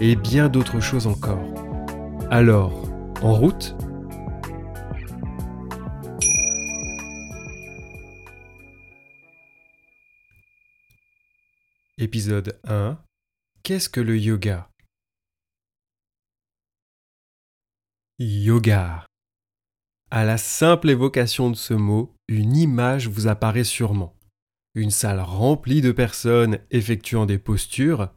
et bien d'autres choses encore. Alors, en route? Épisode 1 Qu'est-ce que le yoga? Yoga. À la simple évocation de ce mot, une image vous apparaît sûrement. Une salle remplie de personnes effectuant des postures,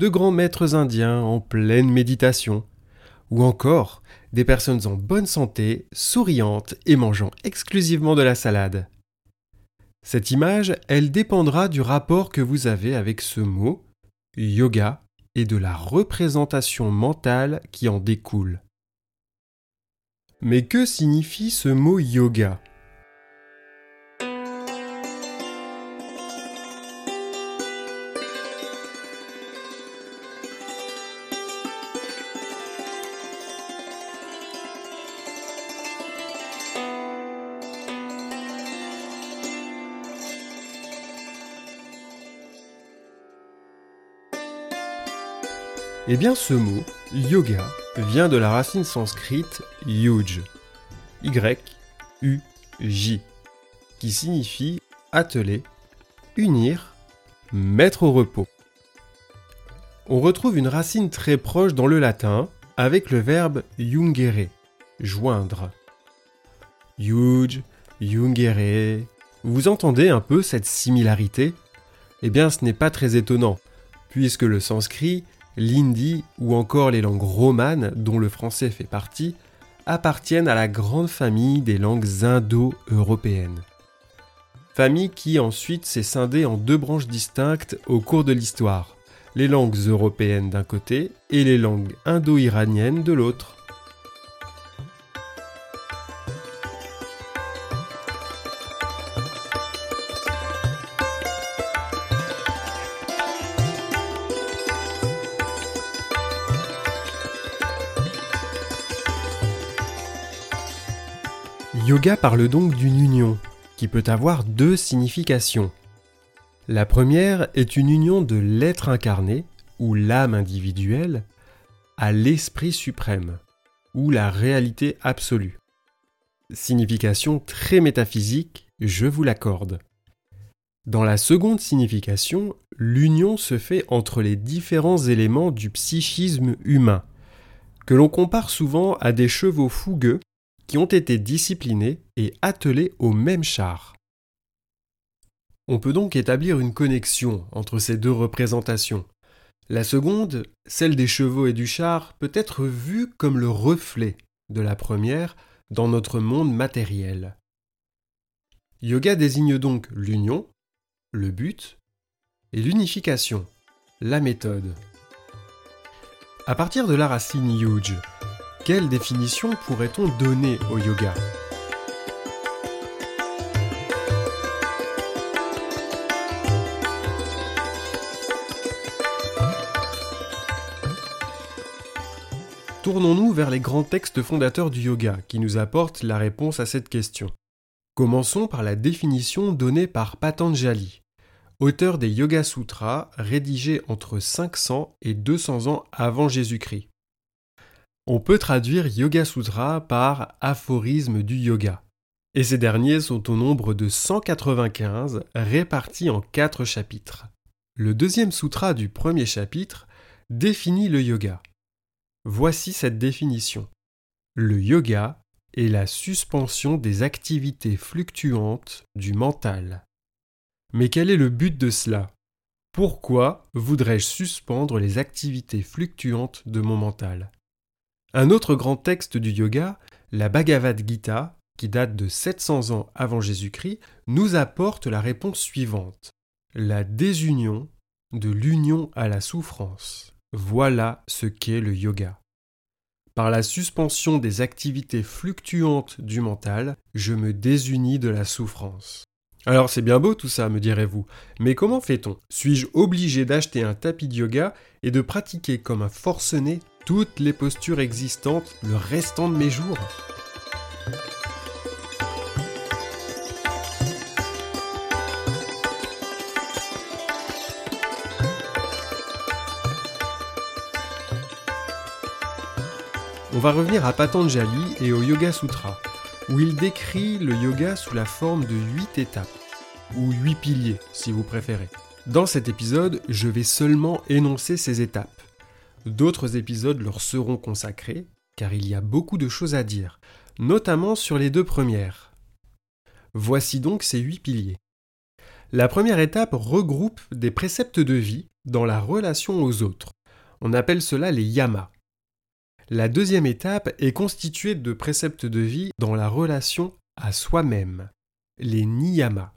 de grands maîtres indiens en pleine méditation, ou encore des personnes en bonne santé, souriantes et mangeant exclusivement de la salade. Cette image, elle dépendra du rapport que vous avez avec ce mot, yoga, et de la représentation mentale qui en découle. Mais que signifie ce mot yoga? Eh bien ce mot, yoga, vient de la racine sanscrite yuj, Y-U-J, qui signifie atteler, unir, mettre au repos. On retrouve une racine très proche dans le latin avec le verbe jungere, joindre. Yuj, jungere. Vous entendez un peu cette similarité? Eh bien ce n'est pas très étonnant, puisque le sanskrit l'hindi ou encore les langues romanes, dont le français fait partie, appartiennent à la grande famille des langues indo-européennes. Famille qui ensuite s'est scindée en deux branches distinctes au cours de l'histoire, les langues européennes d'un côté et les langues indo-iraniennes de l'autre. Yoga parle donc d'une union, qui peut avoir deux significations. La première est une union de l'être incarné, ou l'âme individuelle, à l'esprit suprême, ou la réalité absolue. Signification très métaphysique, je vous l'accorde. Dans la seconde signification, l'union se fait entre les différents éléments du psychisme humain, que l'on compare souvent à des chevaux fougueux qui ont été disciplinés et attelés au même char. On peut donc établir une connexion entre ces deux représentations. La seconde, celle des chevaux et du char, peut être vue comme le reflet de la première dans notre monde matériel. Yoga désigne donc l'union, le but, et l'unification, la méthode. À partir de la racine yuj, quelle définition pourrait-on donner au yoga? Tournons-nous vers les grands textes fondateurs du yoga qui nous apportent la réponse à cette question. Commençons par la définition donnée par Patanjali, auteur des Yoga Sutras rédigés entre 500 et 200 ans avant Jésus-Christ. On peut traduire Yoga Sutra par aphorisme du yoga. Et ces derniers sont au nombre de 195 répartis en quatre chapitres. Le deuxième sutra du premier chapitre définit le yoga. Voici cette définition. Le yoga est la suspension des activités fluctuantes du mental. Mais quel est le but de cela? Pourquoi voudrais-je suspendre les activités fluctuantes de mon mental? Un autre grand texte du yoga, la Bhagavad Gita, qui date de 700 ans avant Jésus-Christ, nous apporte la réponse suivante. La désunion de l'union à la souffrance Voilà ce qu'est le yoga. Par la suspension des activités fluctuantes du mental, je me désunis de la souffrance. Alors c'est bien beau tout ça, me direz-vous, mais comment fait-on? Suis-je obligé d'acheter un tapis de yoga et de pratiquer comme un forcené toutes les postures existantes le restant de mes jours On va revenir à Patanjali et au Yoga Sutra, où il décrit le yoga sous la forme de huit étapes, ou huit piliers si vous préférez. Dans cet épisode, je vais seulement énoncer ces étapes. D'autres épisodes leur seront consacrés, car il y a beaucoup de choses à dire, notamment sur les deux premières. Voici donc ces huit piliers. La première étape regroupe des préceptes de vie dans la relation aux autres. On appelle cela les yamas. La deuxième étape est constituée de préceptes de vie dans la relation à soi-même, les niyamas.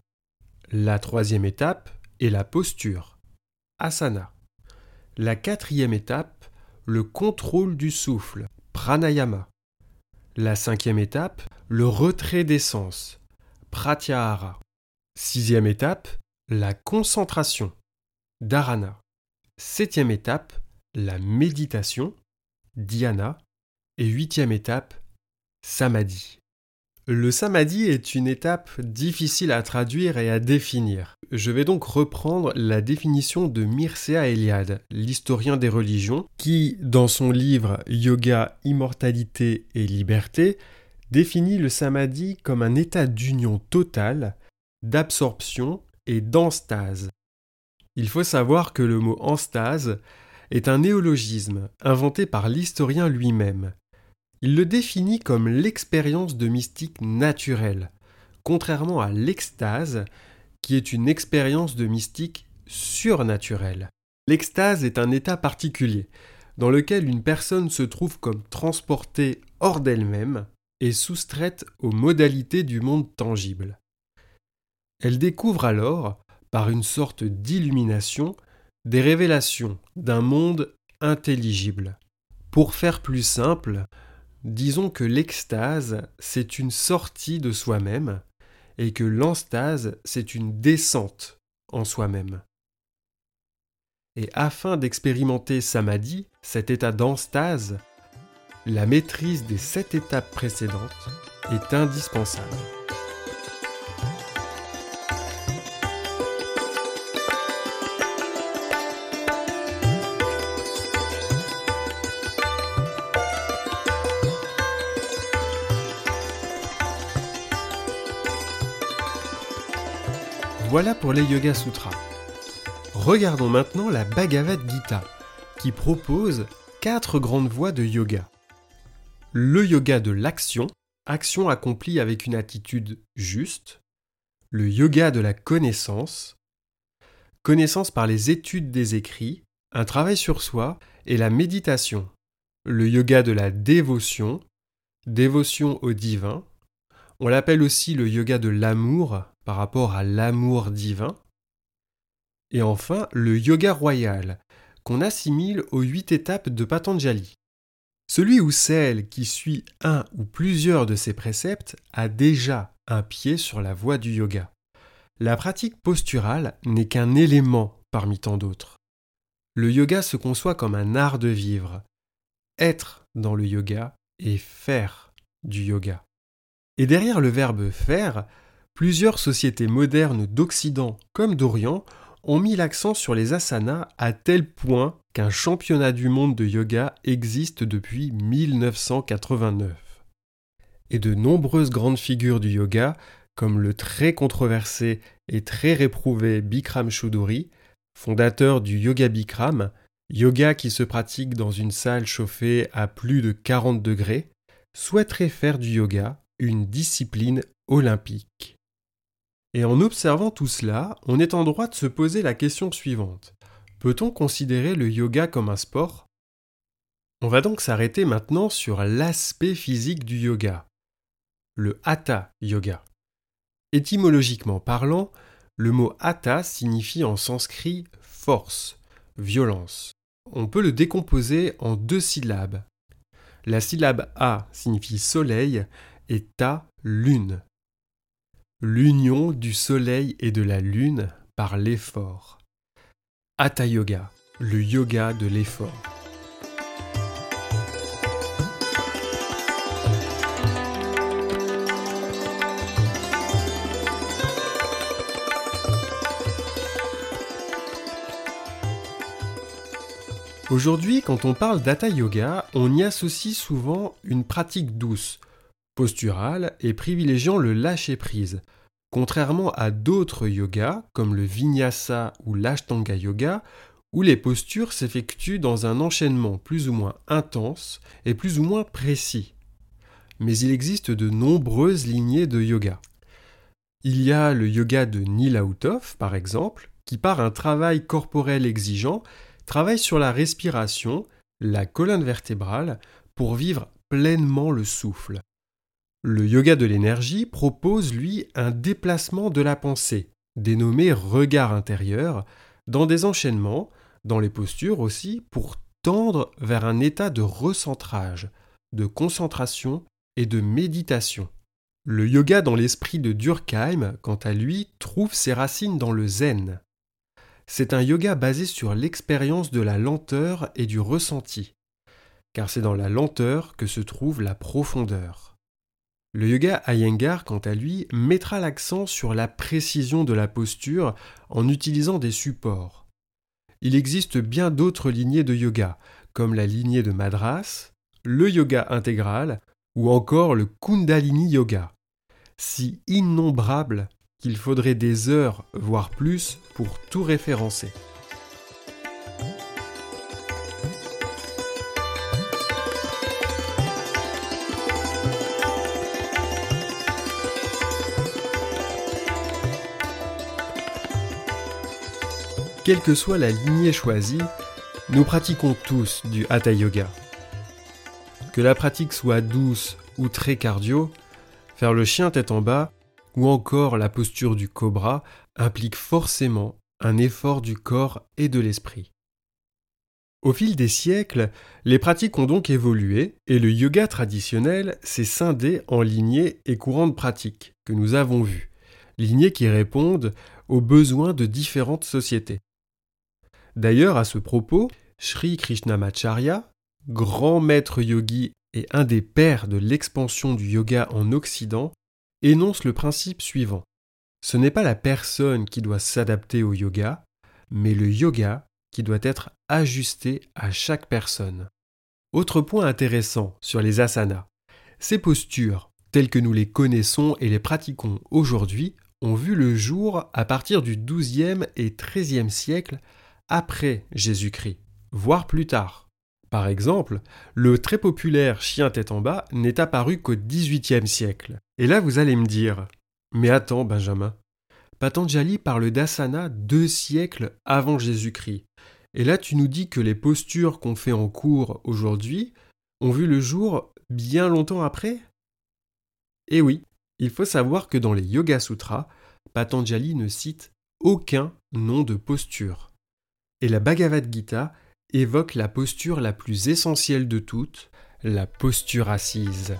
La troisième étape est la posture, asana. La quatrième étape, le contrôle du souffle, pranayama. La cinquième étape, le retrait des sens, pratyahara. Sixième étape, la concentration, dharana. Septième étape, la méditation, dhyana, et huitième étape, samadhi. Le samadhi est une étape difficile à traduire et à définir. Je vais donc reprendre la définition de Mircea Eliade, l'historien des religions, qui, dans son livre Yoga, Immortalité et Liberté, définit le samadhi comme un état d'union totale, d'absorption et d'enstase. Il faut savoir que le mot enstase est un néologisme inventé par l'historien lui-même. Il le définit comme l'expérience de mystique naturelle, contrairement à l'extase, qui est une expérience de mystique surnaturelle. L'extase est un état particulier, dans lequel une personne se trouve comme transportée hors d'elle-même et soustraite aux modalités du monde tangible. Elle découvre alors, par une sorte d'illumination, des révélations d'un monde intelligible. Pour faire plus simple, disons que l'extase, c'est une sortie de soi-même, et que l'enstase, c'est une descente en soi-même. Et afin d'expérimenter samadhi, cet état d'enstase, la maîtrise des sept étapes précédentes est indispensable. Voilà pour les Yoga Sutras. Regardons maintenant la Bhagavad Gita, qui propose quatre grandes voies de yoga. Le yoga de l'action, action accomplie avec une attitude juste. Le yoga de la connaissance, connaissance par les études des écrits, un travail sur soi et la méditation. Le yoga de la dévotion, dévotion au divin. On l'appelle aussi le yoga de l'amour, par rapport à l'amour divin. Et enfin, le yoga royal, qu'on assimile aux huit étapes de Patanjali. Celui ou celle qui suit un ou plusieurs de ces préceptes a déjà un pied sur la voie du yoga. La pratique posturale n'est qu'un élément parmi tant d'autres. Le yoga se conçoit comme un art de vivre, être dans le yoga et faire du yoga. Et derrière le verbe faire Plusieurs sociétés modernes d'Occident comme d'Orient ont mis l'accent sur les asanas à tel point qu'un championnat du monde de yoga existe depuis 1989. Et de nombreuses grandes figures du yoga, comme le très controversé et très réprouvé Bikram Choudhury, fondateur du yoga Bikram, yoga qui se pratique dans une salle chauffée à plus de 40 degrés, souhaiteraient faire du yoga une discipline olympique. Et en observant tout cela, on est en droit de se poser la question suivante. Peut-on considérer le yoga comme un sport? On va donc s'arrêter maintenant sur l'aspect physique du yoga, le hatha yoga. Étymologiquement parlant, le mot hatha signifie en sanskrit force, violence. on peut le décomposer en deux syllabes. La syllabe A signifie soleil et Ta lune. L'union du soleil et de la lune par l'effort. Hatha Yoga, le yoga de l'effort. Aujourd'hui, quand on parle d'Hatha Yoga, on y associe souvent une pratique douce, posturale et privilégiant le lâcher-prise. Contrairement à d'autres yogas, comme le Vinyasa ou l'Ashtanga Yoga, où les postures s'effectuent dans un enchaînement plus ou moins intense et plus ou moins précis. Mais il existe de nombreuses lignées de yoga. Il y a le yoga de Nilautov, par exemple, qui par un travail corporel exigeant travaille sur la respiration, la colonne vertébrale, pour vivre pleinement le souffle. Le yoga de l'énergie propose, lui, un déplacement de la pensée, dénommé regard intérieur, dans des enchaînements, dans les postures aussi, pour tendre vers un état de recentrage, de concentration et de méditation. Le yoga dans l'esprit de Durkheim, quant à lui, trouve ses racines dans le zen, c'est un yoga basé sur l'expérience de la lenteur et du ressenti, car c'est dans la lenteur que se trouve la profondeur. Le yoga Iyengar, quant à lui, mettra l'accent sur la précision de la posture en utilisant des supports. Il existe bien d'autres lignées de yoga, comme la lignée de Madras, le yoga intégral ou encore le Kundalini Yoga, si innombrables qu'il faudrait des heures, voire plus, pour tout référencer. Quelle que soit la lignée choisie, nous pratiquons tous du Hatha Yoga. Que la pratique soit douce ou très cardio, faire le chien tête en bas ou encore la posture du cobra implique forcément un effort du corps et de l'esprit. Au fil des siècles, les pratiques ont donc évolué et le yoga traditionnel s'est scindé en lignées et courants de pratique que nous avons vus, lignées qui répondent aux besoins de différentes sociétés. D'ailleurs, à ce propos, Sri Krishnamacharya, grand maître yogi et un des pères de l'expansion du yoga en Occident, énonce le principe suivant. Ce n'est pas la personne qui doit s'adapter au yoga, mais le yoga qui doit être ajusté à chaque personne. Autre point intéressant sur les asanas. Ces postures, telles que nous les connaissons et les pratiquons aujourd'hui, ont vu le jour à partir du XIIe et XIIIe siècle après Jésus-Christ, voire plus tard. Par exemple, le très populaire chien tête en bas n'est apparu qu'au XVIIIe siècle. Et là, vous allez me dire Mais attends, Benjamin, Patanjali parle d'asana deux siècles avant Jésus-Christ. Et là, tu nous dis que les postures qu'on fait en cours aujourd'hui ont vu le jour bien longtemps après? Eh oui, il faut savoir que dans les Yoga Sutras, Patanjali ne cite aucun nom de posture. Et la Bhagavad Gita évoque la posture la plus essentielle de toutes, la posture assise.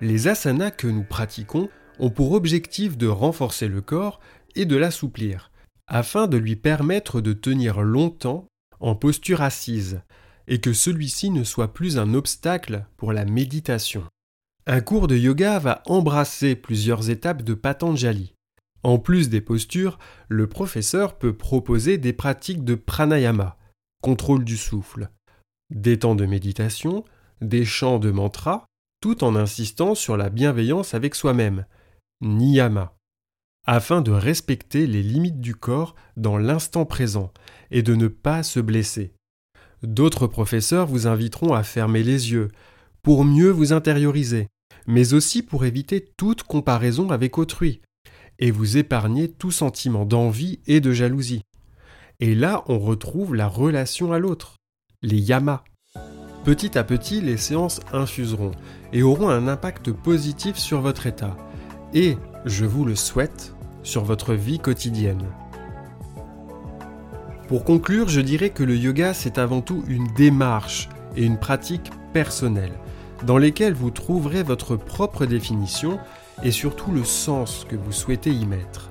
Les asanas que nous pratiquons ont pour objectif de renforcer le corps et de l'assouplir, afin de lui permettre de tenir longtemps en posture assise, et que celui-ci ne soit plus un obstacle pour la méditation. Un cours de yoga va embrasser plusieurs étapes de Patanjali. En plus des postures, le professeur peut proposer des pratiques de pranayama, contrôle du souffle, des temps de méditation, des chants de mantras, tout en insistant sur la bienveillance avec soi-même, niyama, afin de respecter les limites du corps dans l'instant présent et de ne pas se blesser. D'autres professeurs vous inviteront à fermer les yeux, pour mieux vous intérioriser, mais aussi pour éviter toute comparaison avec autrui, et vous épargner tout sentiment d'envie et de jalousie. Et là, on retrouve la relation à l'autre, les yamas. Petit à petit, les séances infuseront et auront un impact positif sur votre état et, je vous le souhaite, sur votre vie quotidienne. Pour conclure, je dirais que le yoga, c'est avant tout une démarche et une pratique personnelle, dans lesquelles vous trouverez votre propre définition et surtout le sens que vous souhaitez y mettre.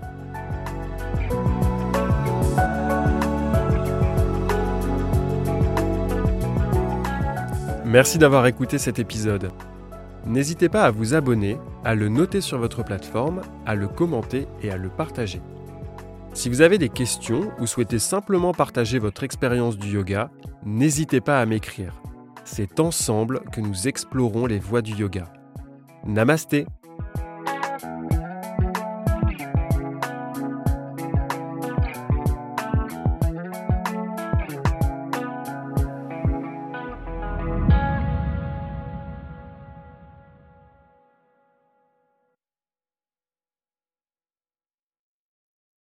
Merci d'avoir écouté cet épisode. N'hésitez pas à vous abonner, à le noter sur votre plateforme, à le commenter et à le partager. Si vous avez des questions ou souhaitez simplement partager votre expérience du yoga, n'hésitez pas à m'écrire. C'est ensemble que nous explorons les voies du yoga. Namasté